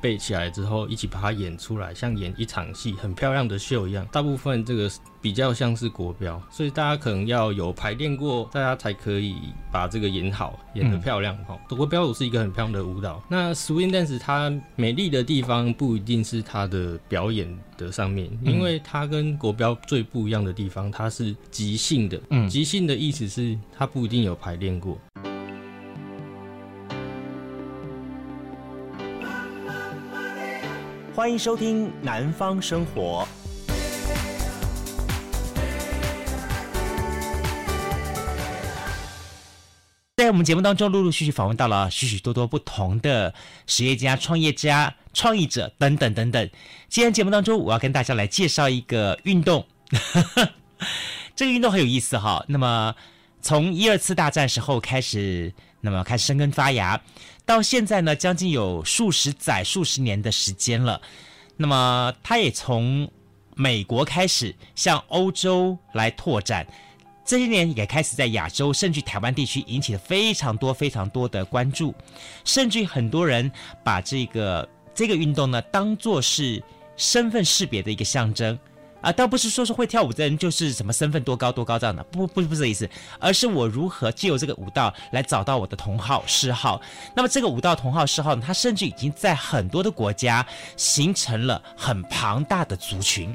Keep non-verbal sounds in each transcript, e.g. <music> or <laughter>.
背起来之后，一起把它演出来，像演一场戏，很漂亮的秀一样。大部分这个比较像是国标，所以大家可能要有排练过，大家才可以把这个演好，演得漂亮。哈、嗯，国标舞是一个很漂亮的舞蹈。那 Swing Dance 它美丽的地方不一定是它的表演的上面，因为它跟国标最不一样的地方，它是即兴的。嗯，即兴的意思是它不一定有排练过。欢迎收听《南方生活》。在我们节目当中，陆陆续续访问到了许许多多不同的实业家、创业家、创意者等等等等。今天节目当中，我要跟大家来介绍一个运动。<laughs> 这个运动很有意思哈。那么，从一二次大战时候开始，那么开始生根发芽。到现在呢，将近有数十载、数十年的时间了。那么，它也从美国开始向欧洲来拓展，这些年也开始在亚洲，甚至台湾地区引起了非常多、非常多的关注，甚至很多人把这个这个运动呢当做是身份识别的一个象征。啊，倒不是说是会跳舞的人就是什么身份多高多高这样的，不不不是这意思，而是我如何借由这个舞蹈来找到我的同好嗜好。那么这个舞蹈同好嗜好呢，它甚至已经在很多的国家形成了很庞大的族群，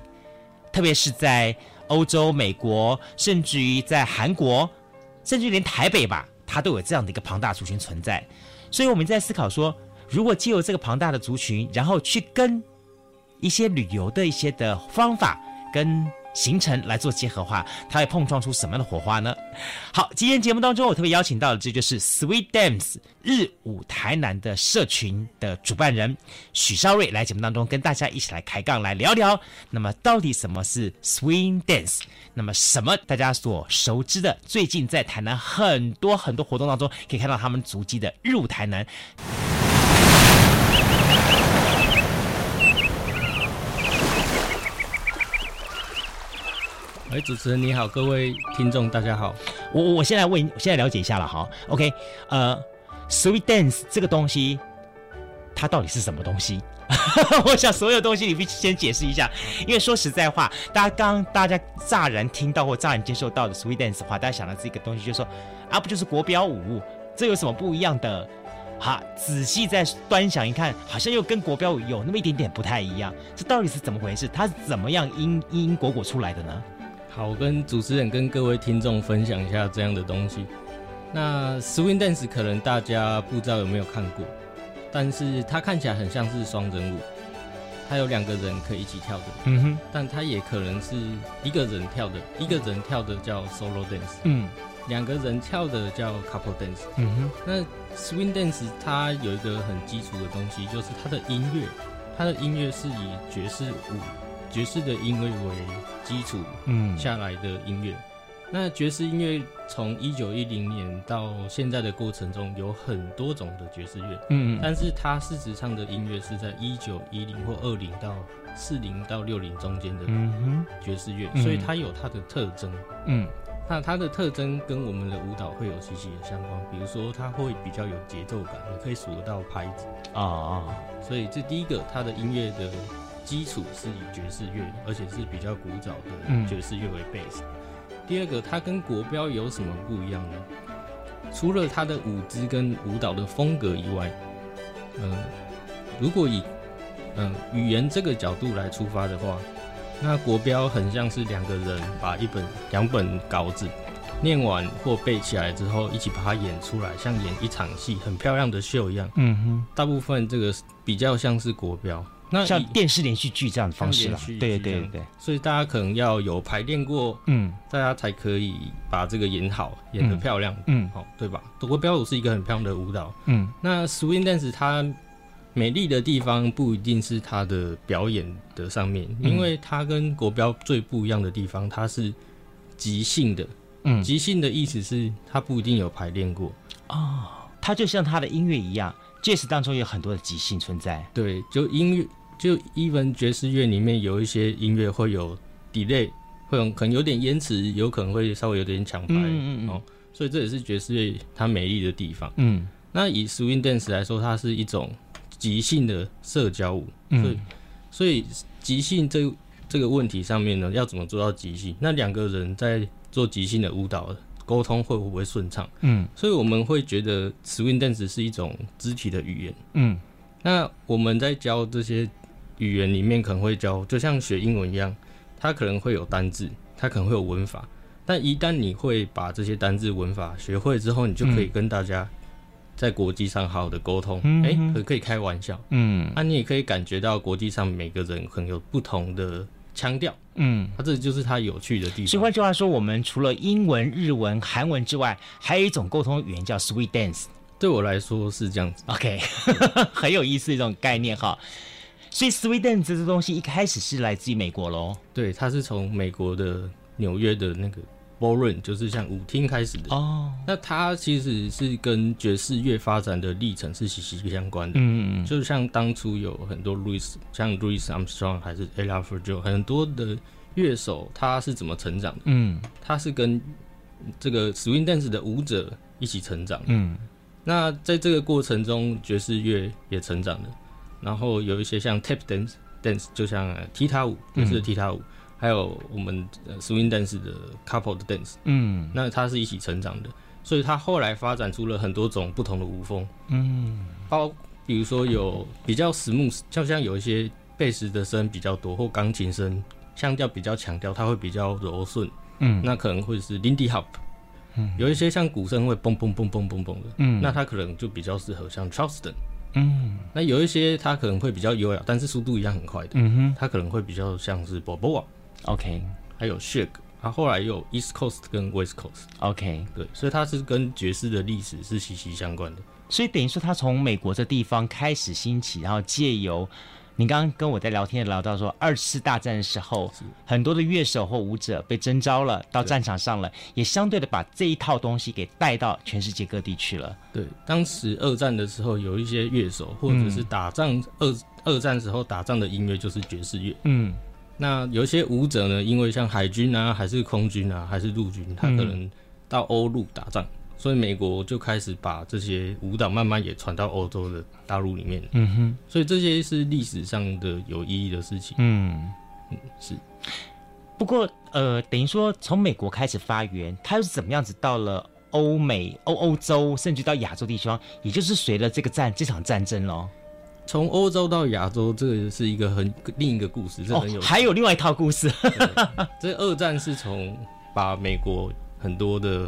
特别是在欧洲、美国，甚至于在韩国，甚至连台北吧，它都有这样的一个庞大族群存在。所以我们在思考说，如果借由这个庞大的族群，然后去跟一些旅游的一些的方法。跟行程来做结合化，它会碰撞出什么样的火花呢？好，今天节目当中我特别邀请到的，这就是 Swing Dance 日舞台南的社群的主办人许绍瑞来节目当中跟大家一起来开杠来聊聊。那么到底什么是 Swing Dance？那么什么大家所熟知的？最近在台南很多很多活动当中可以看到他们足迹的日舞台南。哎，主持人你好，各位听众大家好。我我现在问，我现在了解一下了哈。OK，呃，sweet Dance 这个东西，它到底是什么东西？<laughs> 我想所有东西你必须先解释一下，因为说实在话，大家刚大家乍然听到或乍然接受到的 sweet Dance 的话，大家想到这个东西就是说啊，不就是国标舞？这有什么不一样的？哈，仔细再端详一看，好像又跟国标舞有那么一点点不太一样。这到底是怎么回事？它是怎么样因因果果出来的呢？好，我跟主持人跟各位听众分享一下这样的东西。那 Swing Dance 可能大家不知道有没有看过，但是它看起来很像是双人舞，它有两个人可以一起跳的。嗯哼，但它也可能是一个人跳的，一个人跳的叫 Solo Dance。嗯，两个人跳的叫 Couple Dance。嗯哼，那 Swing Dance 它有一个很基础的东西，就是它的音乐，它的音乐是以爵士舞。爵士的音乐为基础，嗯，下来的音乐。那爵士音乐从一九一零年到现在的过程中，有很多种的爵士乐，嗯，但是它事实上的音乐是在一九一零或二零到四零到六零中间的爵士乐，所以它有它的特征，嗯，那它的特征跟我们的舞蹈会有息息的相关。比如说，它会比较有节奏感，你可以数得到拍子。啊啊，所以这第一个，它的音乐的。基础是以爵士乐，而且是比较古早的爵士乐为 base。嗯。第二个，它跟国标有什么不一样呢？除了它的舞姿跟舞蹈的风格以外，嗯、呃，如果以嗯、呃、语言这个角度来出发的话，那国标很像是两个人把一本两本稿子念完或背起来之后，一起把它演出来，像演一场戏，很漂亮的秀一样。嗯哼，大部分这个比较像是国标。那像电视连续剧这样的方式啦，对对对对，所以大家可能要有排练过，嗯，大家才可以把这个演好，演得漂亮，嗯，好，对吧？国标舞是一个很漂亮的舞蹈，嗯，那 Swing Dance 它美丽的地方不一定是它的表演的上面，因为它跟国标最不一样的地方，它是即兴的，嗯，即兴的意思是它不一定有排练过，哦，它就像它的音乐一样，Jazz 当中有很多的即兴存在，对，就音乐。就 even 爵士乐里面有一些音乐会有 delay，会有可能有点延迟，有可能会稍微有点抢拍，嗯嗯嗯哦，所以这也是爵士乐它美丽的地方。嗯，那以 swing dance 来说，它是一种即兴的社交舞，嗯、所以所以即兴这这个问题上面呢，要怎么做到即兴？那两个人在做即兴的舞蹈沟通会不会顺畅？嗯，所以我们会觉得 swing dance 是一种肢体的语言。嗯，那我们在教这些语言里面，可能会教，就像学英文一样，它可能会有单字，它可能会有文法。但一旦你会把这些单字文法学会之后，你就可以跟大家在国际上好好的沟通。哎、嗯欸，可以开玩笑。嗯，那、啊、你也可以感觉到国际上每个人可能有不同的腔调。嗯，那、啊、这就是它有趣的地方。所以换句话说，我们除了英文、日文、韩文之外，还有一种沟通语言叫 Sweet Dance。对我来说是这样子。OK，<laughs> 很有意思的一种概念哈。所以 Dance 这东西一开始是来自于美国喽？对，它是从美国的纽约的那个。Ballroom 就是像舞厅开始的哦，那它其实是跟爵士乐发展的历程是息息相关的。嗯嗯，就像当初有很多 Louis，像 Louis Armstrong 还是 Ella Fitzgerald 很多的乐手，他是怎么成长的？嗯，他是跟这个 Swing Dance 的舞者一起成长。嗯，那在这个过程中，爵士乐也成长了，然后有一些像 Tap Dance Dance，就像踢踏舞，就是踢踏舞。嗯还有我们 swing dance 的 couple 的 dance，嗯，那它是一起成长的，所以它后来发展出了很多种不同的舞风，嗯，包比如说有比较 smooth，就像有一些贝斯的声比较多，或钢琴声腔调比较强调，它会比较柔顺，嗯，那可能会是 Lindy Hop，嗯，有一些像鼓声会嘣嘣嘣嘣嘣嘣的，嗯，那它可能就比较适合像 Charleston。嗯，那有一些它可能会比较优雅，但是速度一样很快的，嗯哼，它可能会比较像是 Balboa。OK，还有 Shake，它后来有 East Coast 跟 West Coast。OK，对，所以它是跟爵士的历史是息息相关的。所以等于说，它从美国这地方开始兴起，然后借由你刚刚跟我在聊天聊到说，二次大战的时候，很多的乐手或舞者被征召了到战场上了，也相对的把这一套东西给带到全世界各地去了。对，当时二战的时候，有一些乐手或者是打仗二、嗯、二战时候打仗的音乐就是爵士乐。嗯。那有一些舞者呢，因为像海军啊，还是空军啊，还是陆军，他可能到欧陆打仗，嗯，所以美国就开始把这些舞蹈慢慢也传到欧洲的大陆里面。嗯哼，所以这些是历史上的有意义的事情。嗯嗯，是。不过呃，等于说从美国开始发源，它又是怎么样子到了欧美、欧欧洲，甚至到亚洲地方，也就是随着这个战这场战争喽。从欧洲到亚洲，这个是一个很另一个故事，这很有、哦。还有另外一套故事。<laughs> 这二战是从把美国很多的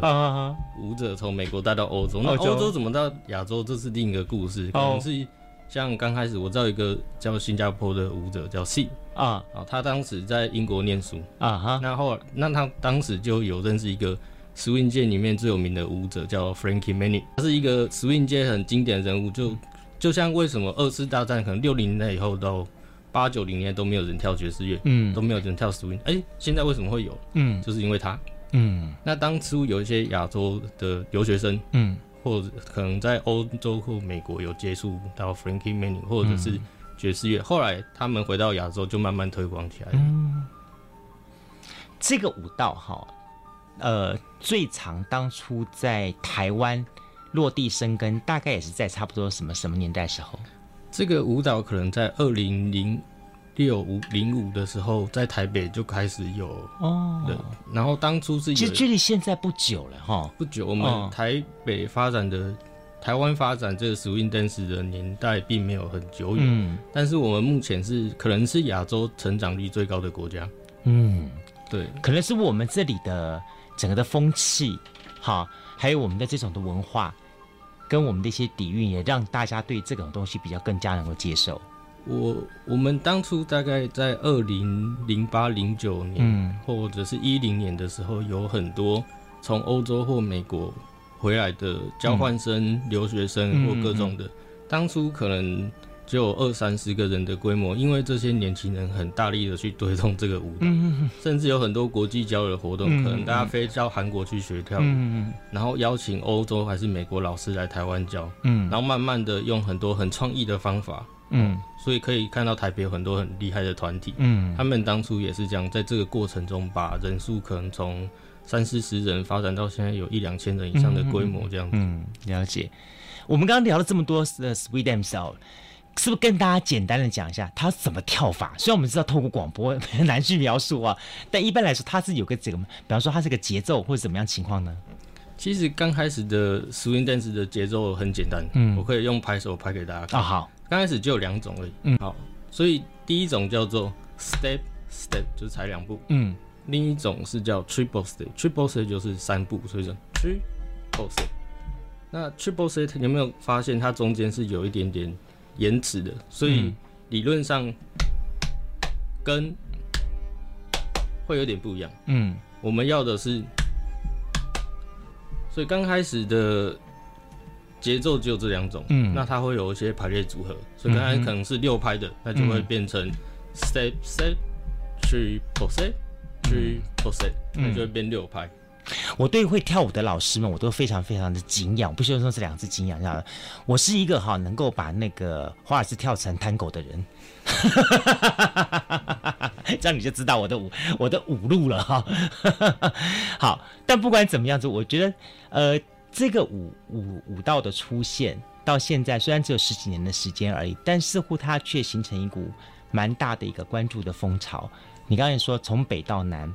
舞者从美国带到欧洲，那欧洲。怎么到亚洲，这是另一个故事。可能是像刚开始我知道一个叫新加坡的舞者叫 C 啊，他当时在英国念书。啊哈，那后来那他当时就有认识一个 swing 界里面最有名的舞者叫 Frankie Manning，他是一个 swing 界很经典的人物，就。就像为什么二次大战可能六零年代以后到八九零年都没有人跳爵士乐，嗯，都没有人跳 swing，哎、欸，现在为什么会有？嗯，就是因为他，嗯，那当初有一些亚洲的留学生，嗯，或者可能在欧洲或美国有接触到 Frankie Manning 或者是爵士乐，嗯，后来他们回到亚洲就慢慢推广起来了。嗯，这个舞蹈哈，呃，最常当初在台湾。落地生根，大概也是在差不多什么什么年代时候？这个舞蹈可能在二零零六五零五的时候，在台北就开始有哦。对，然后当初是其实距离现在不久了哈，不久。我们台北发展的、哦、台湾发展这个 swing dance 的年代并没有很久远，嗯，但是我们目前是可能是亚洲成长率最高的国家。嗯，对，可能是我们这里的整个的风气，哈，还有我们的这种的文化。跟我们的一些底蕴，也让大家对这种东西比较更加能够接受。我我们当初大概在二零零八零九年，嗯，或者是一零年的时候，有很多从欧洲或美国回来的交换生、嗯、留学生或各种的，当初可能。只有二三十个人的规模，因为这些年轻人很大力的去推动这个舞蹈，嗯、甚至有很多国际交流活动，嗯、可能大家飞到韩国去学跳舞，嗯、然后邀请欧洲还是美国老师来台湾教，嗯，然后慢慢的用很多很创意的方法，嗯，所以可以看到台北有很多很厉害的团体，嗯，他们当初也是这样，在这个过程中把人数可能从三四十人发展到现在有一两千人以上的规模这样子，嗯，嗯，了解。我们刚刚聊了这么多的 Sweet dance 是不是跟大家简单的讲一下他怎么跳法？虽然我们知道透过广播 <laughs> 很难去描述啊，但一般来说他是有个这个，比方说他是个节奏或者怎么样情况呢？其实刚开始的 swing dance 的节奏很简单，嗯，我可以用拍手拍给大家看。啊、哦，好，刚开始就有两种而已，嗯，好，所以第一种叫做 step step，就是踩两步，嗯，另一种是叫 triple step，triple step 就是三步，所以说 triple step。那 triple step 你有没有发现它中间是有一点点延迟的？所以理论上跟会有点不一样，嗯，我们要的是。所以刚开始的节奏只有这两种，嗯，那它会有一些排列组合，所以刚才可能是六拍的，那就会变成 step step three four step three four step，那就会变六拍。我对会跳舞的老师们，我都非常非常的敬仰，不需要说这两字敬仰，知道吗？我是一个哈能够把那个华尔兹跳成探戈的人，<laughs> 这样你就知道我的舞我的舞路了哈。<laughs> 好，但不管怎么样子，我觉得呃这个舞舞舞蹈的出现到现在虽然只有十几年的时间而已，但似乎它却形成一股蛮大的一个关注的风潮。你刚才说从北到南。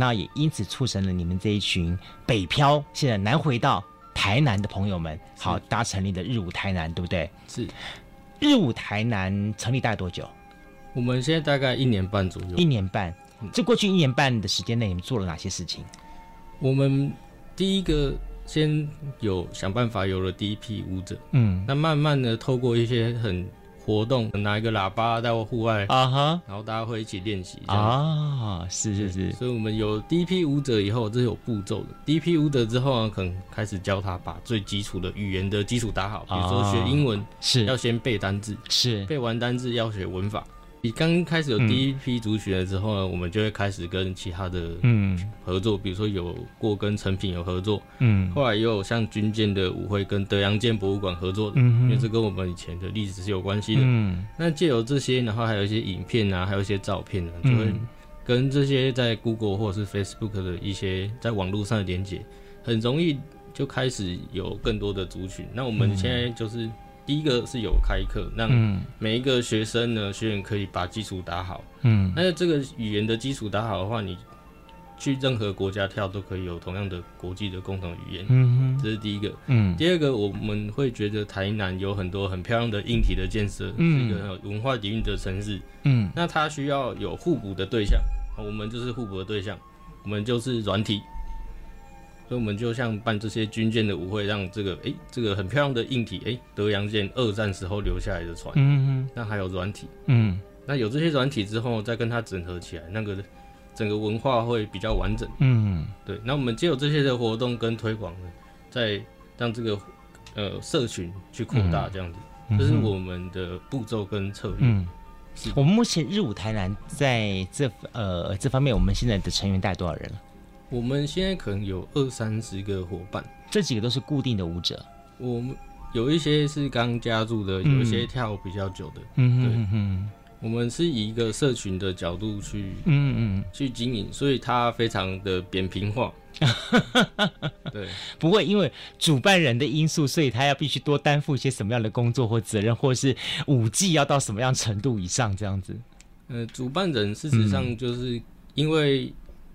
那也因此促成了你们这一群北漂，现在南回到台南的朋友们，好，大家成立的日舞台南，对不对？是。日舞台南成立大概多久？我们现在大概一年半左右。一年半。这过去一年半的时间内，你们做了哪些事情？我们第一个先有想办法有了第一批舞者，嗯，那慢慢的透过一些很。活动拿一个喇叭在户外啊哈，uh. 然后大家会一起练习啊，uh. 是是是，所以我们有第一批舞者以后，这是有步骤的。第一批舞者之后呢，可能开始教他把最基础的语言的基础打好，比如说学英文是要先背单字，是背完单字要学文法。你刚开始有第一批族群了之后呢，嗯、我们就会开始跟其他的嗯。合作，嗯、比如说有过跟成品有合作，嗯，后来又有像军舰的舞会跟德阳舰博物馆合作的，嗯为这跟我们以前的历史是有关系的，嗯，那借由这些，然后还有一些影片啊，还有一些照片啊，就会跟这些在 Google 或者是 Facebook 的一些在网络上的连接，很容易就开始有更多的族群。那我们现在就是。第一个是有开课，让每一个学生呢，学员可以把基础打好。嗯，那这个语言的基础打好的话，你去任何国家跳都可以有同样的国际的共同语言。嗯哼，这是第一个。嗯，第二个我们会觉得台南有很多很漂亮的硬体的建设，嗯，是一个很有文化底蕴的城市。嗯，那它需要有互补的对象，我们就是互补的对象，我们就是软体。所以我们就像办这些军舰的舞会，让这个哎、欸，这个很漂亮的硬体，哎、欸，德阳舰二战时候留下来的船，嗯嗯，那还有软体，嗯，那有这些软体之后，再跟它整合起来，那个整个文化会比较完整，嗯，对。那我们借有这些的活动跟推广呢，再让这个呃社群去扩大，这样子，嗯、这是我们的步骤跟策略。嗯，我们目前日舞台南在这呃这方面，我们现在的成员大概多少人了？我们现在可能有二三十个伙伴，这几个都是固定的舞者。我们有一些是刚加入的，有一些跳比较久的。嗯对嗯嗯。我们是以一个社群的角度去，嗯嗯，去经营，所以它非常的扁平化。<laughs> 对，不会因为主办人的因素，所以他要必须多担负一些什么样的工作或责任，或是舞技要到什么样程度以上这样子。呃，主办人事实上就是因为。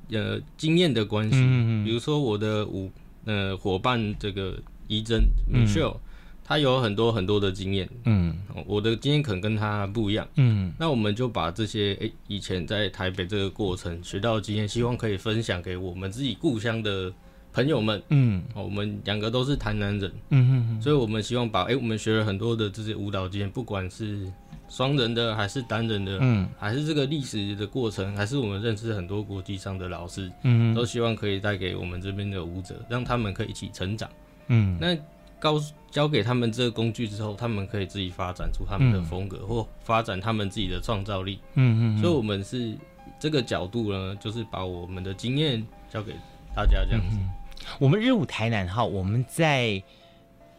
呃，经验的关系，嗯嗯，比如说我的舞呃伙伴这个怡珍 Michelle，他有很多很多的经验，嗯，我的经验可能跟他不一样，嗯，那我们就把这些诶、欸、以前在台北这个过程学到的经验，希望可以分享给我们自己故乡的朋友们，嗯，我们两个都是台南人，嗯嗯嗯，所以我们希望把诶、欸、我们学了很多的这些舞蹈经验，不管是。双人的还是单人的，嗯，还是这个历史的过程，还是我们认识很多国际上的老师，嗯，都希望可以带给我们这边的舞者，让他们可以一起成长，嗯，那告诉交给他们这个工具之后，他们可以自己发展出他们的风格，嗯、或发展他们自己的创造力，嗯嗯，所以我们是这个角度呢，就是把我们的经验交给大家这样子。嗯、我们日舞台南哈，我们在。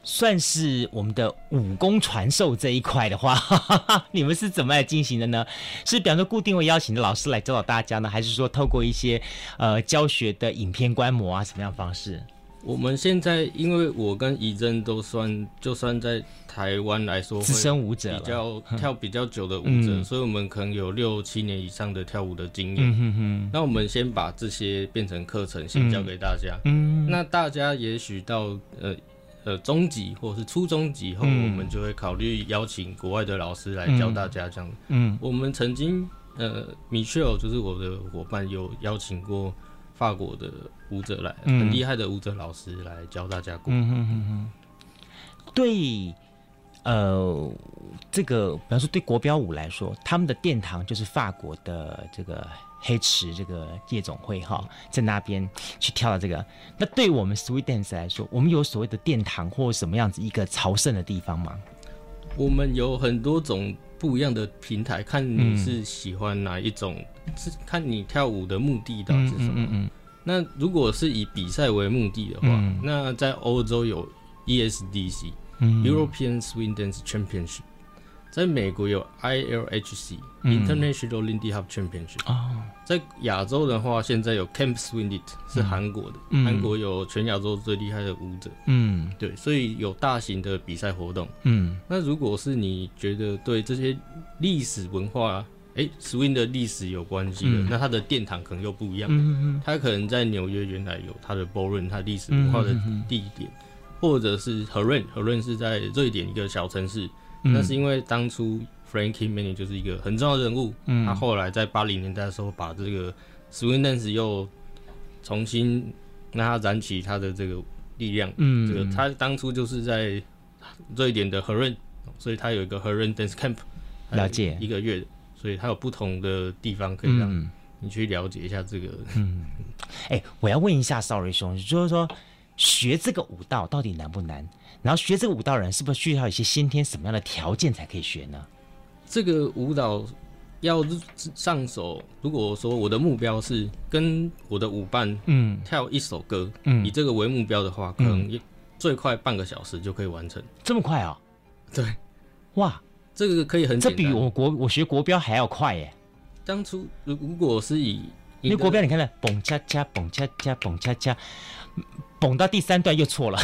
算是我们的武功传授这一块的话哈哈哈，<laughs> 你们是怎么来进行的呢？是比方说固定会邀请的老师来教导大家呢，还是说透过一些呃教学的影片观摩啊，什么样方式？我们现在，因为我跟怡珍都算，就算在台湾来说，资深舞者，比较 <laughs> 跳比较久的舞者，嗯、所以我们可能有六七年以上的跳舞的经验。嗯哼哼。那我们先把这些变成课程，先教给大家。嗯。那大家也许到呃呃中级或者是初中级后，嗯、我们就会考虑邀请国外的老师来教大家这样。嗯。我们曾经呃，Michelle 就是我的伙伴，有邀请过。法国的舞者来，很厉害的舞者老师来教大家过。嗯哼哼哼。对，呃，这个比方说对国标舞来说，他们的殿堂就是法国的这个黑池这个夜总会哈，在那边去跳的这个。那对我们 Sweet Dance 来说，我们有所谓的殿堂或什么样子一个朝圣的地方吗？我们有很多种。不一样的平台，看你是喜欢哪一种，嗯、是看你跳舞的目的到底是什么。嗯那如果是以比赛为目的的话，嗯、那在欧洲有 ESDC、嗯、European Swing Dance Championship。在美国有 ILHC、嗯、International Lindy Hop Championship。哦，在亚洲的话，现在有 Camp Swindit 是韩国的，韩、嗯、国有全亚洲最厉害的舞者。嗯，对，所以有大型的比赛活动。嗯，那如果是你觉得对这些历史文化，哎、欸、，Swing 的历史有关系的，嗯、那它的殿堂可能又不一样。嗯嗯，它可能在纽约原来有它的 Ballroom，它历史文化的地点，嗯、或者是 Heerlen，Heerlen 是在瑞典一个小城市。那是因为当初 Frankie Manning 就是一个很重要的人物，嗯，他后来在八零年代的时候把这个 Swing Dance 又重新让他燃起他的这个力量，嗯，这个他当初就是在瑞典的 Heerlen，所以他有一个 Heerlen Dance Camp，了解。一个月，所以他有不同的地方可以让你去了解一下这个，嗯，哎、欸，我要问一下 Sorry 兄，就是说学这个舞蹈到底难不难？然后学这个舞蹈人是不是需要一些先天什么样的条件才可以学呢？这个舞蹈要上手，如果说我的目标是跟我的舞伴嗯跳一首歌，嗯，以这个为目标的话，可能最快半个小时就可以完成。这么快啊？对，哇，这个可以很，这比我国我学国标还要快耶。当初如如果是以因为国标，你看看，蹦恰恰，蹦恰恰，蹦恰恰。蹦到第三段又错了。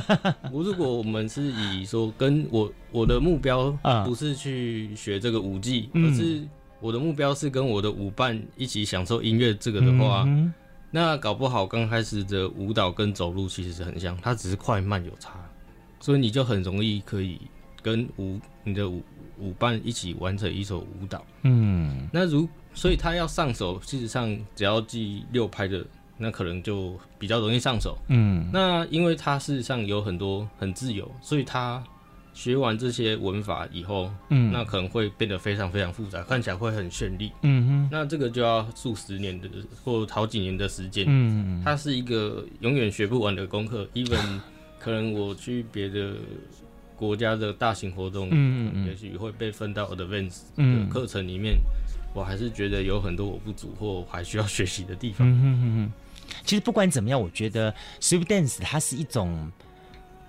<laughs> 我如果我们是以说跟我我的目标不是去学这个舞技，嗯、而是我的目标是跟我的舞伴一起享受音乐这个的话，嗯、那搞不好刚开始的舞蹈跟走路其实是很像，它只是快慢有差，所以你就很容易可以跟舞你的舞舞伴一起完成一首舞蹈。嗯，那如所以他要上手，事实上只要记六拍的。那可能就比较容易上手，嗯，那因为他事实上有很多很自由，所以他学完这些文法以后，嗯，那可能会变得非常非常复杂，看起来会很绚丽，嗯哼，那这个就要数十年的或好几年的时间，嗯，它是一个永远学不完的功课，even <laughs> 可能我去别的国家的大型活动，嗯嗯，也许会被分到 advanced 的课程里面，我还是觉得有很多我不足或还需要学习的地方，嗯哼哼哼。其实不管怎么样，我觉得 Swing Dance 它是一种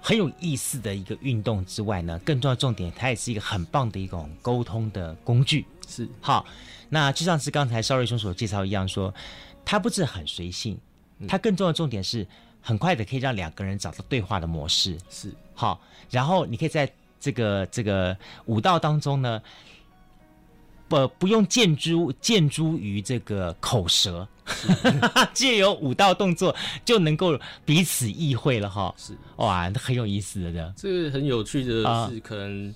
很有意思的一个运动之外呢，更重要的重点，它也是一个很棒的一种沟通的工具。是，好，那就像是刚才邵瑞兄所介绍一样说，说它不是很随性，它更重要的重点是很快的可以让两个人找到对话的模式。是，好，然后你可以在这个这个舞蹈当中呢。不，不用见诸见诸于这个口舌，<laughs> 借由舞蹈动作就能够彼此意会了哈。是哇，很有意思的这样。这个很有趣的是，啊、可能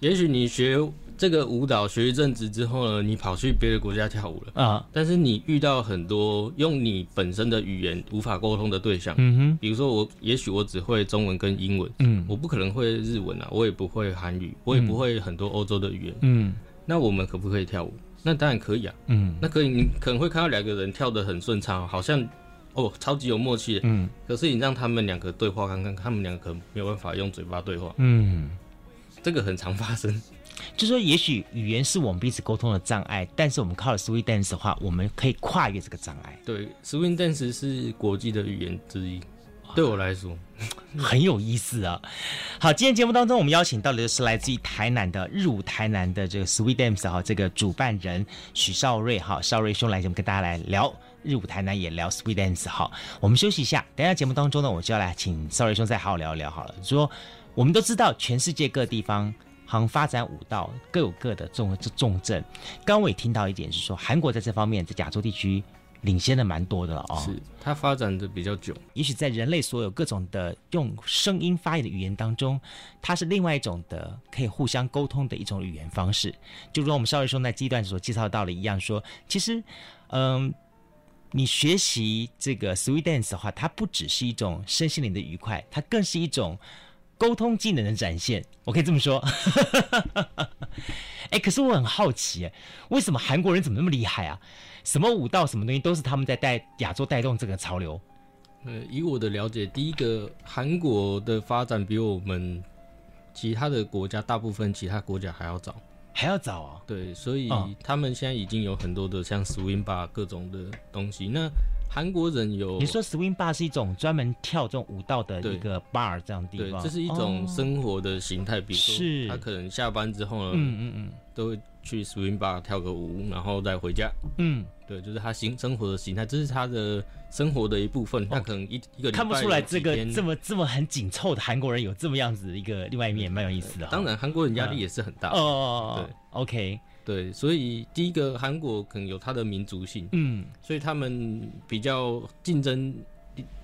也许你学这个舞蹈学一阵子之后呢，你跑去别的国家跳舞了啊。但是你遇到很多用你本身的语言无法沟通的对象，嗯哼，比如说我，也许我只会中文跟英文，嗯，我不可能会日文啊，我也不会韩语，我也不会很多欧洲的语言，嗯。那我们可不可以跳舞？那当然可以啊。嗯，那可以，你可能会看到两个人跳得很顺畅，好像哦，超级有默契。嗯，可是你让他们两个对话看看，他们两个可能没有办法用嘴巴对话。嗯，这个很常发生。就说也许语言是我们彼此沟通的障碍，但是我们靠了 Swing Dance 的话，我们可以跨越这个障碍。对，Swing Dance 是国际的语言之一。对我来说 <laughs> 很有意思啊！好，今天节目当中我们邀请到的是来自于台南的日舞台南的这个 Sweet Dance 哈，这个主办人许少瑞哈，少瑞兄来节目跟大家来聊日舞台南也聊 Sweet Dance。好，我们休息一下，等一下节目当中呢，我就要来请少瑞兄再好好聊一聊好了。说我们都知道，全世界各地方好像发展舞蹈各有各的重重镇。刚刚我也听到一点是说，韩国在这方面在亚洲地区。领先的蛮多的了哦，是它发展的比较久。也许在人类所有各种的用声音发言的语言当中，它是另外一种的可以互相沟通的一种语言方式。就如我们少爷兄在第一段所介绍到的一样说，说其实，嗯，你学习这个 sweet Dance 的话，它不只是一种身心灵的愉快，它更是一种沟通技能的展现。我可以这么说。<laughs> 哎，可是我很好奇，为什么韩国人怎么那么厉害啊？什么舞蹈，什么东西都是他们在带亚洲带动这个潮流。呃，以我的了解，第一个韩国的发展比我们其他的国家大部分其他国家还要早，还要早啊。对，所以他们现在已经有很多的像 swing bar 各种的东西。那韩国人有你说 swing bar 是一种专门跳这种舞蹈的一个 bar 这样的地方，对，这是一种生活的形态。哦、比如说，他可能下班之后呢，嗯嗯嗯，都会去 swing bar 跳个舞，然后再回家。嗯。对，就是他形生活的形态，这是他的生活的一部分。他可能一一个看不出来，这个这么这么很紧凑的韩国人有这么样子的一个另外一面，蛮有意思的。当然，韩国人压力也是很大。哦哦哦，对，OK，对，所以第一个韩国可能有它的民族性，嗯，所以他们比较竞争，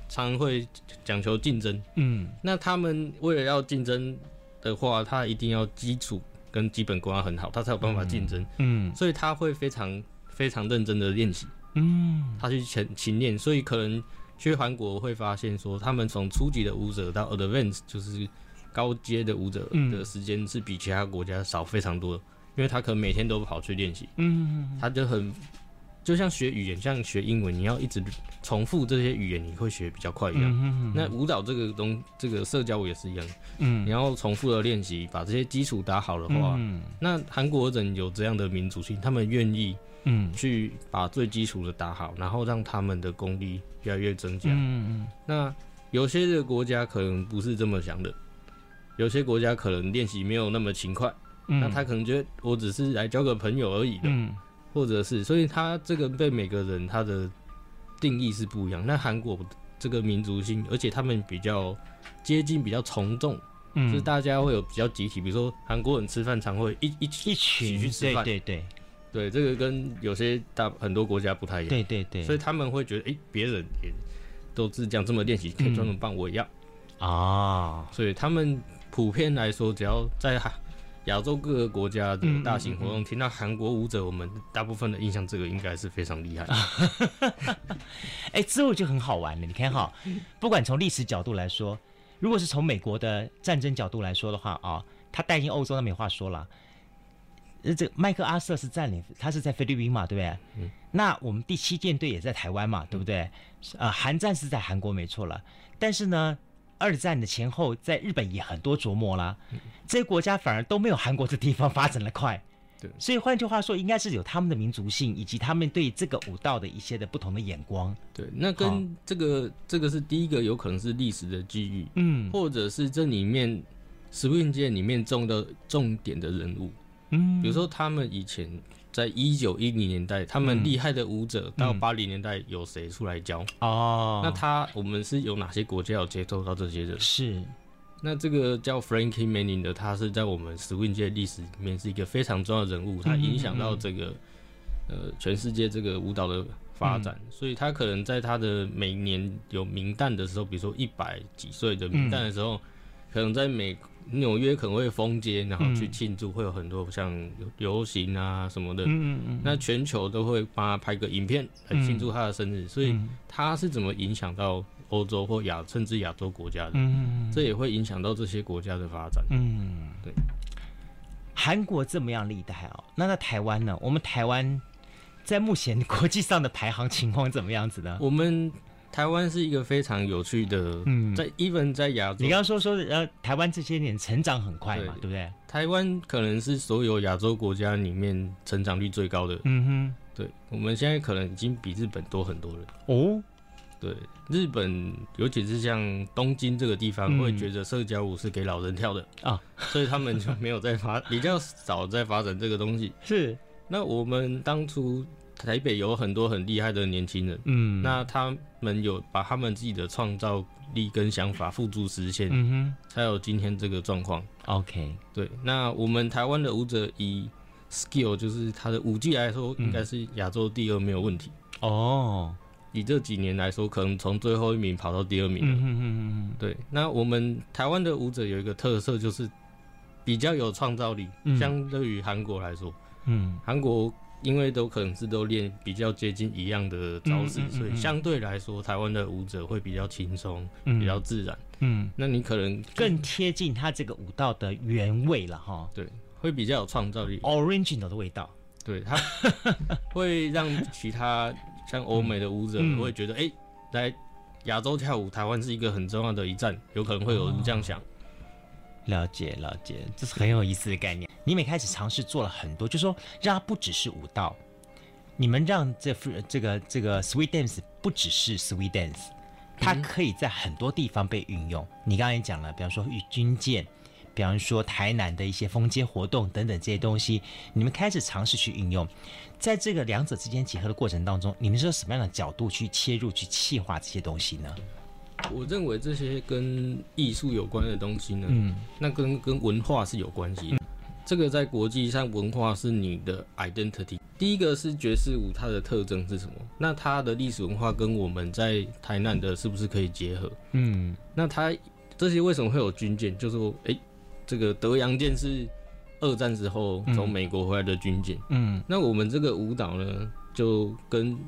常会讲求竞争，嗯，那他们为了要竞争的话，他一定要基础跟基本功要很好，他才有办法竞争，嗯，所以他会非常。非常认真的练习，嗯，他去勤勤练，所以可能去韩国会发现说，他们从初级的舞者到 advanced 就是高阶的舞者的时间是比其他国家少非常多，因为他可能每天都跑去练习，嗯，他就很就像学语言，像学英文，你要一直重复这些语言，你会学比较快一样。那舞蹈这个东，这个社交舞也是一样，嗯，你要重复的练习，把这些基础打好的话，那韩国人有这样的民族性，他们愿意。嗯，去把最基础的打好，然后让他们的功力越来越增加。嗯嗯。那有些的国家可能不是这么想的，有些国家可能练习没有那么勤快。嗯。那他可能觉得我只是来交个朋友而已的。嗯。或者是，所以他这个被每个人他的定义是不一样。那韩国这个民族性，而且他们比较接近比较从众，嗯，就是大家会有比较集体，比如说韩国人吃饭常会一一一起去吃饭。对对对。对，这个跟有些大很多国家不太一样。对对对，所以他们会觉得，哎，别人也都是这样这么练习，可以这么棒，我一样啊。所以他们普遍来说，只要在亚洲各个国家的大型活动听到韩国舞者，我们大部分的印象，这个应该是非常厉害。<laughs> 哎，之后就很好玩了。你看哈，不管从历史角度来说，如果是从美国的战争角度来说的话啊，他带进欧洲，那没话说了。呃，这麦克阿瑟是占领，他是在菲律宾嘛，对不对？嗯。那我们第七舰队也在台湾嘛，对不对？呃，韩战是在韩国没错了，但是呢，二战的前后在日本也很多琢磨啦。嗯。这些国家反而都没有韩国这地方发展的快。对。所以换句话说，应该是有他们的民族性，以及他们对这个舞蹈的一些的不同的眼光。对。那跟这个、哦、这个是第一个，有可能是历史的机遇，嗯，或者是这里面 swing 界里面重的重点的人物。嗯，比如说他们以前在一九一零年代，他们厉害的舞者到八零年代有谁出来教？哦，那他我们是有哪些国家有接触到这些人？是，那这个叫 Frankie Manning 的，他是在我们 Swing 界历史里面是一个非常重要的人物，他影响到这个呃全世界这个舞蹈的发展，所以他可能在他的每年有名旦的时候，比如说一百几岁的名旦的时候，可能在美。纽约可能会封街，然后去庆祝，会有很多像游行啊什么的。嗯嗯，那全球都会帮他拍个影片来庆祝他的生日，所以他是怎么影响到欧洲或亚甚至亚洲国家的？嗯，这也会影响到这些国家的发展。嗯，对。韩国这么样厉害哦，那在台湾呢？我们台湾在目前国际上的排行情况怎么样子呢？我们。台湾是一个非常有趣的，嗯，在 even 在亚洲，你刚刚说说呃，台湾这些年成长很快嘛，对，对不对？台湾可能是所有亚洲国家里面成长率最高的，嗯哼，对，我们现在可能已经比日本多很多了。哦，对，日本尤其是像东京这个地方，会觉得社交舞是给老人跳的啊，嗯，所以他们就没有在发，<laughs> 比较少在发展这个东西。是，那我们当初。台北有很多很厉害的年轻人，嗯，那他们有把他们自己的创造力跟想法付诸实现，嗯哼，才有今天这个状况。OK，对，那我们台湾的舞者以 skill 就是他的舞技来说，应该是亚洲第二没有问题。哦，以这几年来说，可能从最后一名跑到第二名了。嗯哼哼哼。对，那我们台湾的舞者有一个特色，就是比较有创造力，嗯。相对于韩国来说，嗯。韩国因为都可能是都练比较接近一样的招式，嗯嗯嗯嗯所以相对来说，台湾的舞者会比较轻松，嗯比较自然。嗯，那你可能更贴近他这个舞蹈的原味了哈对，会比较有创造力。，original 的味道。对，它 <laughs> 会让其他像欧美的舞者嗯会觉得，哎、来亚洲跳舞，台湾是一个很重要的一站，有可能会有人这样想。了解了解，这是很有意思的概念。你们开始尝试做了很多，就说让它不只是舞蹈，你们让这这个这个 sweet dance 不只是 sweet dance，它可以在很多地方被运用。你刚才也讲了，比方说与军舰，比方说台南的一些风街活动等等这些东西，你们开始尝试去运用。在这个两者之间结合的过程当中，你们是用什么样的角度去切入去企划这些东西呢？我认为这些跟艺术有关的东西呢，嗯那跟跟文化是有关系的。这个在国际上，文化是你的 identity。第一个是爵士舞，它的特征是什么？那它的历史文化跟我们在台南的是不是可以结合？嗯那它这些为什么会有军舰？就是说，哎、这个德阳舰是二战时候从美国回来的军舰。嗯那我们这个舞蹈呢，就跟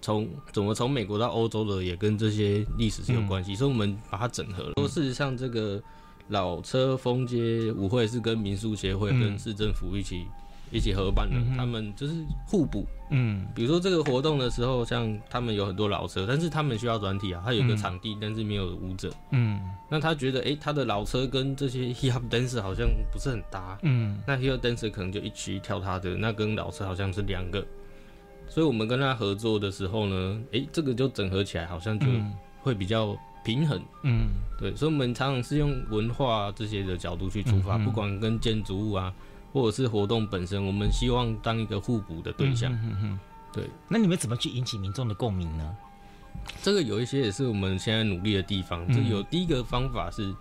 从怎么从美国到欧洲的，也跟这些历史是有关系，所以我们把它整合了。说事实上，这个老车风街舞会是跟民俗协会跟市政府一起、一起合办的，他们就是互补。嗯比如说这个活动的时候，像他们有很多老车，但是他们需要转体啊，他有个场地，但是没有舞者。嗯那他觉得，哎、他的老车跟这些 hip hop dancer 好像不是很搭。嗯那 hip hop dancer 可能就一起跳他的，那跟老车好像是两个，所以我们跟他合作的时候呢，诶、这个就整合起来，好像就会比较平衡。嗯对，所以我们常常是用文化这些的角度去出发，嗯嗯不管跟建筑物啊，或者是活动本身，我们希望当一个互补的对象。嗯嗯对，那你们怎么去引起民众的共鸣呢？这个有一些也是我们现在努力的地方。嗯这有第一个方法是，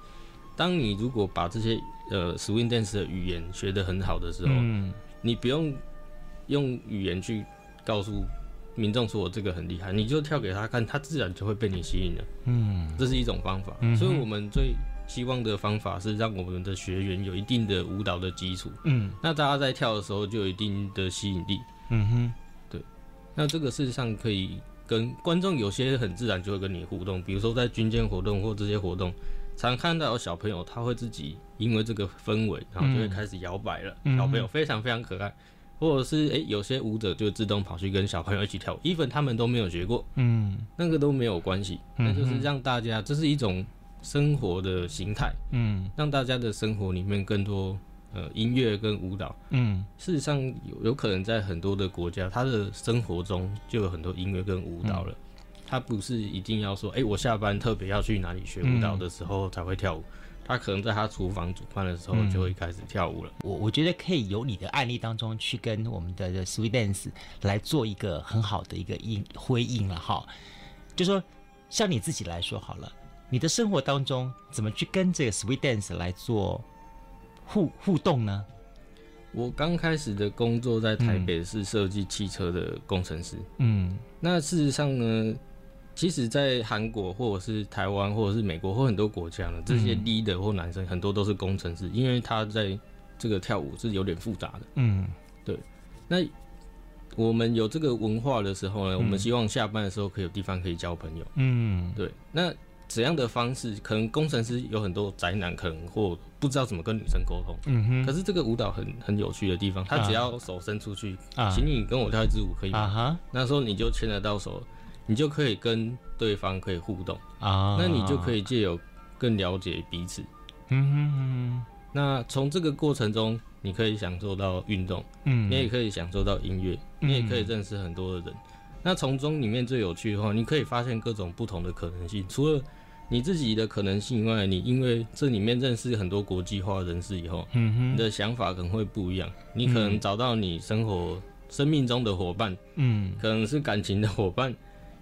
当你如果把这些呃 swing dance 的语言学得很好的时候，嗯你不用用语言去告诉民众说我这个很厉害，你就跳给他看，他自然就会被你吸引了。嗯。这是一种方法。嗯所以我们最希望的方法是让我们的学员有一定的舞蹈的基础，嗯。那大家在跳的时候就有一定的吸引力。嗯哼。对。那这个事实上可以跟观众有些很自然就会跟你互动，比如说在军舰活动或这些活动，常看到有小朋友他会自己因为这个氛围，然后就会开始摇摆了，嗯。小朋友非常非常可爱，或者是诶、欸有些舞者就自动跑去跟小朋友一起跳舞，even 他们都没有学过，嗯那个都没有关系，嗯那就是让大家这是一种生活的形态，嗯让大家的生活里面更多呃音乐跟舞蹈。嗯事实上有有可能在很多的国家，他的生活中就有很多音乐跟舞蹈了。他不是一定要说，哎、我下班特别要去哪里学舞蹈的时候才会跳舞。他可能在他厨房煮饭的时候就会开始跳舞了。我我觉得可以由你的案例当中去跟我们的的 Sweet Dance 来做一个很好的一个应回应了哈。就说像你自己来说好了，你的生活当中怎么去跟这个 Sweet Dance 来做互互动呢？我刚开始的工作在台北是设计汽车的工程师。嗯那事实上呢，其实，在韩国或者是台湾或者是美国或很多国家呢，这些 leader 或男生很多都是工程师，因为他在这个跳舞是有点复杂的。嗯对那我们有这个文化的时候呢，我们希望下班的时候可以有地方可以交朋友。嗯对，那怎样的方式？可能工程师有很多宅男，可能或不知道怎么跟女生沟通。嗯哼可是这个舞蹈很很有趣的地方，他只要手伸出去，啊请你跟我跳一支舞，可以吗？啊哈那时候你就牵得到手，你就可以跟对方可以互动，啊，那你就可以以借由更了解彼此。嗯哼哼那从这个过程中，你可以享受到运动，嗯你也可以享受到音乐，你也可以认识很多的人。那从中里面最有趣的话，你可以发现各种不同的可能性。除了你自己的可能性以外，你因为这里面认识很多国际化人士以后，嗯哼你的想法可能会不一样。你可能找到你生活生命中的伙伴，嗯，可能是感情的伙伴，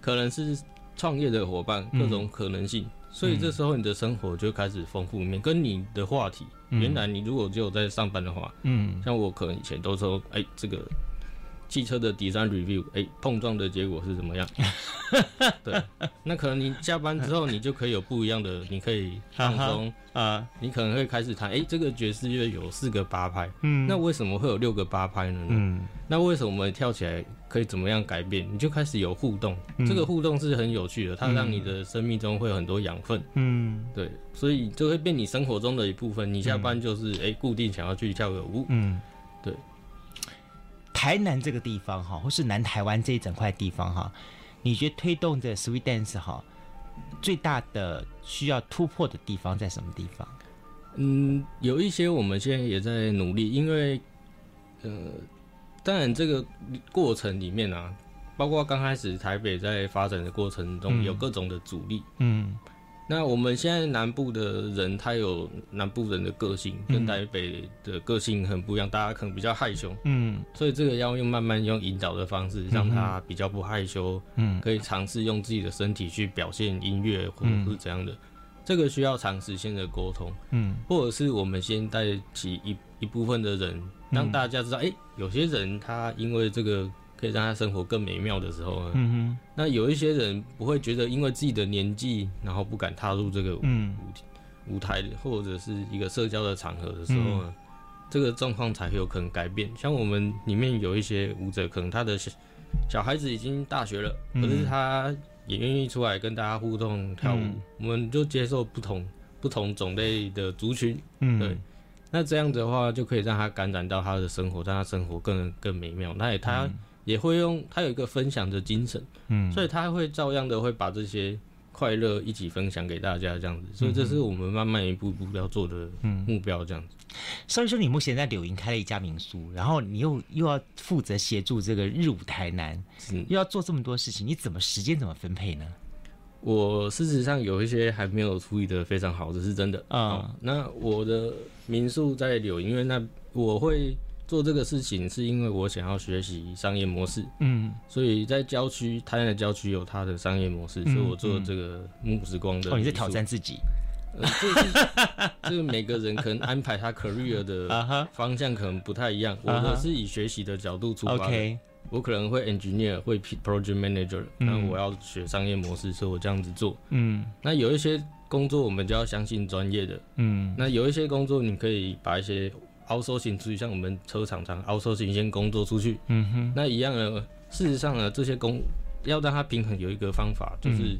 可能是创业的伙伴，各种可能性。嗯、所以这时候你的生活就开始丰富面，跟你的话题，嗯、原来你如果只有在上班的话，嗯，像我可能以前都说，哎、欸，这个。汽车的 design review，哎、欸，碰撞的结果是怎么样？<laughs> 对，那可能你下班之后，你就可以有不一样的，<laughs> 你可以放松啊，你可能会开始谈，哎、欸，这个爵士乐有四个八拍，嗯，那为什么会有六个八拍呢？嗯，那为什么我们跳起来可以怎么样改变？你就开始有互动，嗯、这个互动是很有趣的，它让你的生命中会有很多养分，嗯，对，所以就会变你生活中的一部分。你下班就是哎、欸，固定想要去跳个舞，嗯，对。台南这个地方哈，或是南台湾这一整块地方哈，你觉得推动这 Sweet Dance 哈，最大的需要突破的地方在什么地方？嗯，有一些我们现在也在努力，因为呃，当然这个过程里面啊，包括刚开始台北在发展的过程中，有各种的阻力，嗯。嗯那我们现在南部的人，他有南部人的个性，跟台北的个性很不一样。大家可能比较害羞，嗯，所以这个要用慢慢用引导的方式，让他比较不害羞，嗯，可以尝试用自己的身体去表现音乐，或者是怎样的。这个需要长时间的沟通，嗯，或者是我们先带起一一部分的人，让大家知道，哎，有些人他因为这个。可以让他生活更美妙的时候呢，嗯哼，那有一些人不会觉得，因为自己的年纪，然后不敢踏入这个舞、嗯、舞台或者是一个社交的场合的时候呢，嗯、这个状况才有可能改变。像我们里面有一些舞者，可能他的小小孩子已经大学了，可是他也愿意出来跟大家互动跳舞，嗯、我们就接受不同不同种类的族群，嗯，对。那这样的话就可以让他感染到他的生活，让他生活更更美妙。那也他。嗯也会用他有一个分享的精神，嗯，所以他会照样的会把这些快乐一起分享给大家，这样子。所以这是我们慢慢一步步要做的目标，这样子。所以说，你目前在柳营开了一家民宿，然后你又又要负责协助这个日舞台南，是又要做这么多事情，你怎么时间怎么分配呢？我事实上有一些还没有处理的非常好，这是真的啊、嗯。那我的民宿在柳营，因为那我会。做这个事情是因为我想要学习商业模式，嗯，所以在郊区，台南的郊区有它的商业模式，嗯、所以我做这个木时光的。哦，你在挑战自己？呃，这是这个每个人可能安排他 career 的 <laughs> 方向可能不太一样。我的是以学习的角度出发我可能会 engineer，会 project manager，那、嗯、我要学商业模式，所以我这样子做。嗯，那有一些工作我们就要相信专业的。嗯，那有一些工作你可以把一些。Outsourcing 出去，像我们车厂厂 outsourcing 先工作出去，嗯哼，那一样的。事实上呢，这些工要让它平衡，有一个方法，就是、嗯、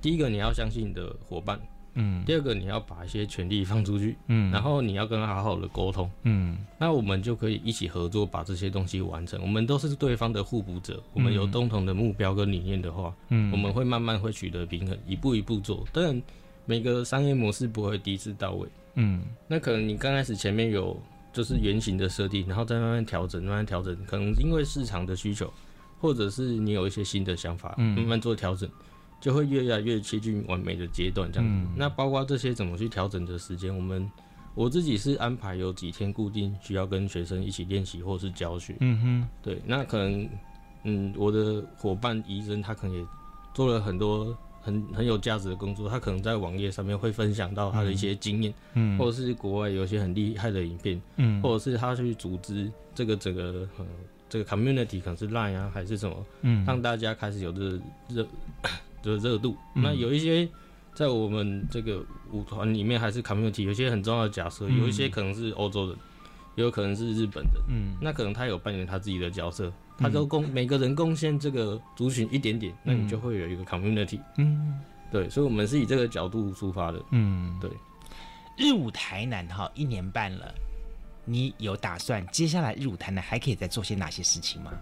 第一个你要相信你的伙伴，嗯，第二个你要把一些权利放出去，嗯，然后你要跟他好好的沟通，嗯，那我们就可以一起合作把这些东西完成。我们都是对方的互补者，我们有共同的目标跟理念的话，嗯，我们会慢慢会取得平衡，一步一步做。当然，每个商业模式不会第一次到位，嗯，那可能你刚开始前面有。就是原型的设定，然后再慢慢调整，慢慢调整。可能因为市场的需求，或者是你有一些新的想法，嗯、慢慢做调整，就会越来越接近完美的阶段。这样子，嗯、那包括这些怎么去调整的时间，我们我自己是安排有几天固定需要跟学生一起练习或是教学。嗯哼，对。那可能，嗯，我的伙伴医生他可能也做了很多。很很有价值的工作，他可能在网页上面会分享到他的一些经验，嗯，或者是国外有一些很厉害的影片，嗯，或者是他去组织这个整个呃这个 community 可能是 Line 啊还是什么，嗯，让大家开始有这个热的 <coughs> 热度。嗯、那有一些在我们这个舞团里面还是 community，有一些很重要的假设，有一些可能是欧洲人，也有可能是日本人，嗯，那可能他有扮演他自己的角色。他都贡每个人贡献这个族群一点点，那你就会有一个 community。嗯，对，所以我们是以这个角度出发的。嗯，对。日舞台南哈一年半了，你有打算接下来日舞台南还可以再做些哪些事情吗？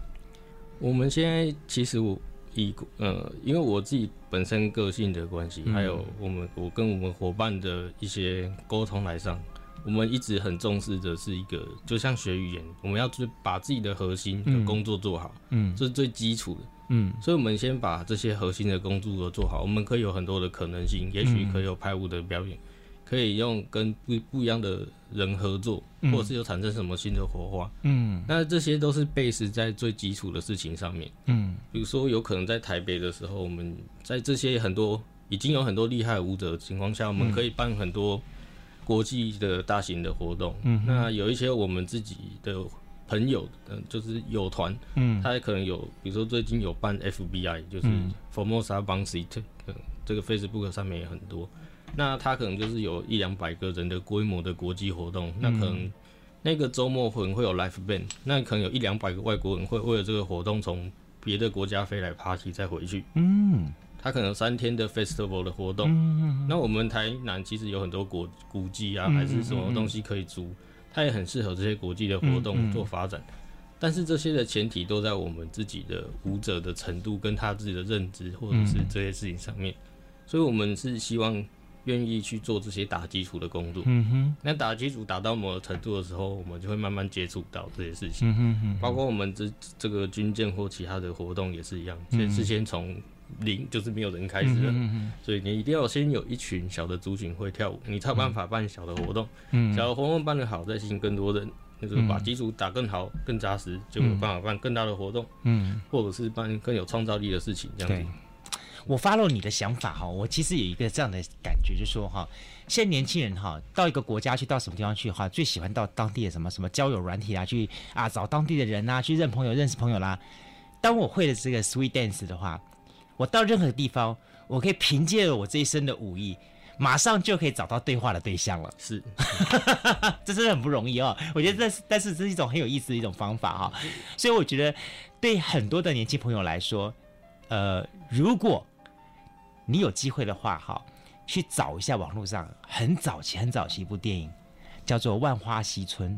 我们现在其实我以呃，因为我自己本身个性的关系，还有我们我跟我们伙伴的一些沟通来上。我们一直很重视的是一个，就像学语言，我们要去把自己的核心的工作做好，嗯，这是最基础的，嗯，所以我们先把这些核心的工作都做好，我们可以有很多的可能性，也许可以有排舞的表演，可以用跟不不一样的人合作，或者是有产生什么新的火花。嗯，那这些都是 base 在最基础的事情上面。嗯，比如说有可能在台北的时候，我们在这些很多已经有很多厉害的舞者的情况下，我们可以办很多国际的大型的活动。嗯，那有一些我们自己的朋友，嗯，就是友团，嗯，他也可能有，比如说最近有办 FBI，就是 Formosa Bounce 嗯，这个 Facebook 上面也很多。那他可能就是有一两百个人的规模的国际活动，那可能那个周末可能会有 l i f e band，那可能有一两百个外国人会为了这个活动从别的国家飞来 party 再回去。嗯，他可能三天的 festival 的活动。嗯，那我们台南其实有很多国古迹啊，还是什么东西可以租，它也很适合这些国际的活动做发展。但是这些的前提都在我们自己的舞者的程度跟他自己的认知或者是这些事情上面，所以我们是希望。愿意去做这些打基础的工作，嗯哼，那打基础打到某个程度的时候，我们就会慢慢接触到这些事情，嗯哼哼，包括我们这这个军舰或其他的活动也是一样，先是先从零，就是没有人开始的，嗯嗯，所以你一定要先有一群小的族群会跳舞，你才有办法办小的活动，嗯，小的活动办得好，再吸引更多人，就是把基础打更好、更扎实，就有办法办更大的活动，嗯，或者是办更有创造力的事情，这样子。我 follow 你的想法哈，我其实有一个这样的感觉，就是说哈，现在年轻人哈，到一个国家去，到什么地方去哈，最喜欢到当地的什么什么交友软体啊，去啊找当地的人啊，去认朋友、认识朋友啦。当我会了这个 sweet Dance 的话，我到任何地方，我可以凭借我这一身的武艺，马上就可以找到对话的对象了。是，<laughs> 这真的很不容易哦。我觉得这是，但是这是一种很有意思的一种方法哈。所以我觉得对很多的年轻朋友来说，呃，如果你有机会的话，哈，去找一下网络上很早期、很早期一部电影，叫做《万花嬉春》。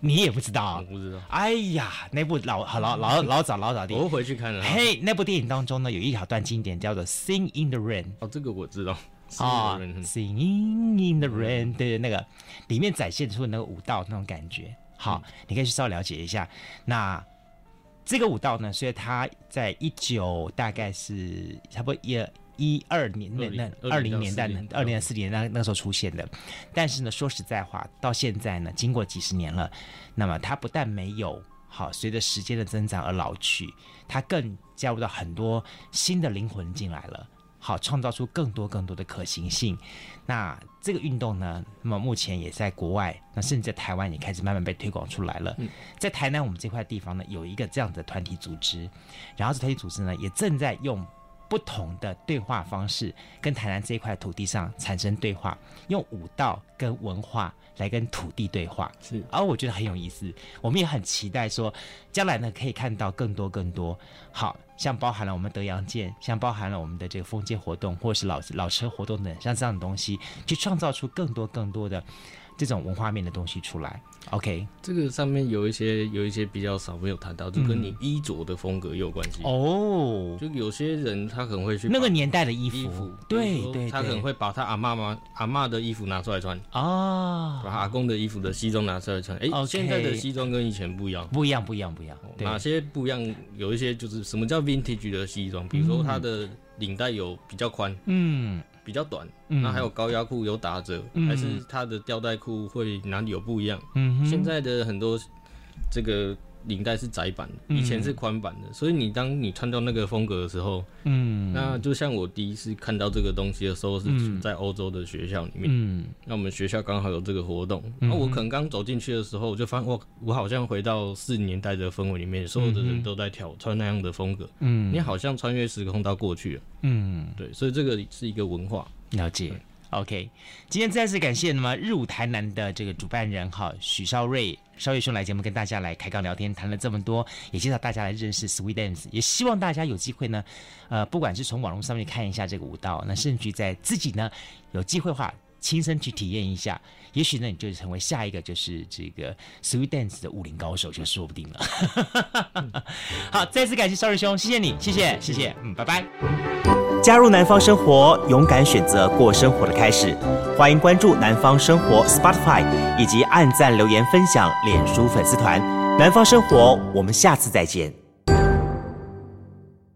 你也不知道啊？不知道。哎呀，那部老好老老 <laughs> 老早老早电影，我回去看了。嘿，那部电影当中呢，有一小段经典叫做《Sing in the Rain》。哦，这个我知道。啊，《Sing in the Rain》对，那个里面展现出的那个舞蹈那种感觉，好，嗯、你可以去稍微了解一下。那。这个舞蹈呢，所以它在一九大概是差不多一一二年那那二零年代呢，二零四年那那时候出现的。但是呢，说实在话，到现在呢，经过几十年了，那么它不但没有好随着时间的增长而老去，它更加入到很多新的灵魂进来了。好，创造出更多更多的可行性。那这个运动呢，那么目前也在国外，那甚至在台湾也开始慢慢被推广出来了。在台南我们这块地方呢，有一个这样的团体组织，然后这团体组织呢，也正在用。不同的对话方式，跟台南这一块土地上产生对话，用武道跟文化来跟土地对话，是，而我觉得很有意思。我们也很期待说，将来呢可以看到更多更多，好像包含了我们德阳舰，像包含了我们的这个封建活动，或者是老老车活动等，像这样的东西，去创造出更多更多的。这种文化面的东西出来，OK，这个上面有一些有一些比较少没有谈到，就跟你衣着的风格也有关系。哦。就有些人他可能会去那个年代的衣服，衣服对对，他可能会把他阿妈妈阿妈的衣服拿出来穿。啊，把阿公的衣服的西装拿出来穿。哎，现在的西装跟以前不一样，不一样，不一样，不一样。哪些不一样？有一些就是什么叫 vintage 的西装，比如说它的领带有比较宽，嗯。比较短，那还有高压裤有打折，嗯、还是它的吊带裤会哪里有不一样？嗯，现在的很多这个。领带是窄版的，以前是宽版的，嗯、所以你当你穿到那个风格的时候，嗯，那就像我第一次看到这个东西的时候，是在欧洲的学校里面，嗯，那我们学校刚好有这个活动，那、嗯、我可能刚走进去的时候，我就发现我我好像回到四十年代的氛围里面，所有的人都在挑穿那样的风格，嗯，你好像穿越时空到过去了，嗯，对，所以这个是一个文化。了解。OK，今天再次感谢那么日舞台南的这个主办人哈许绍瑞绍瑞兄来节目跟大家来开杠聊天，谈了这么多，也介绍大家来认识 Sweet Dance，也希望大家有机会呢，呃，不管是从网络上面看一下这个舞蹈，那甚至在自己呢有机会话亲身去体验一下，也许呢你就成为下一个就是这个 Sweet Dance 的武林高手就说不定了。<laughs> 好，再次感谢邵瑞兄，谢谢你，谢谢，谢谢，嗯，拜拜。加入南方生活，勇敢选择过生活的开始。欢迎关注南方生活 Spotify，以及按赞、留言、分享脸书粉丝团。南方生活，我们下次再见。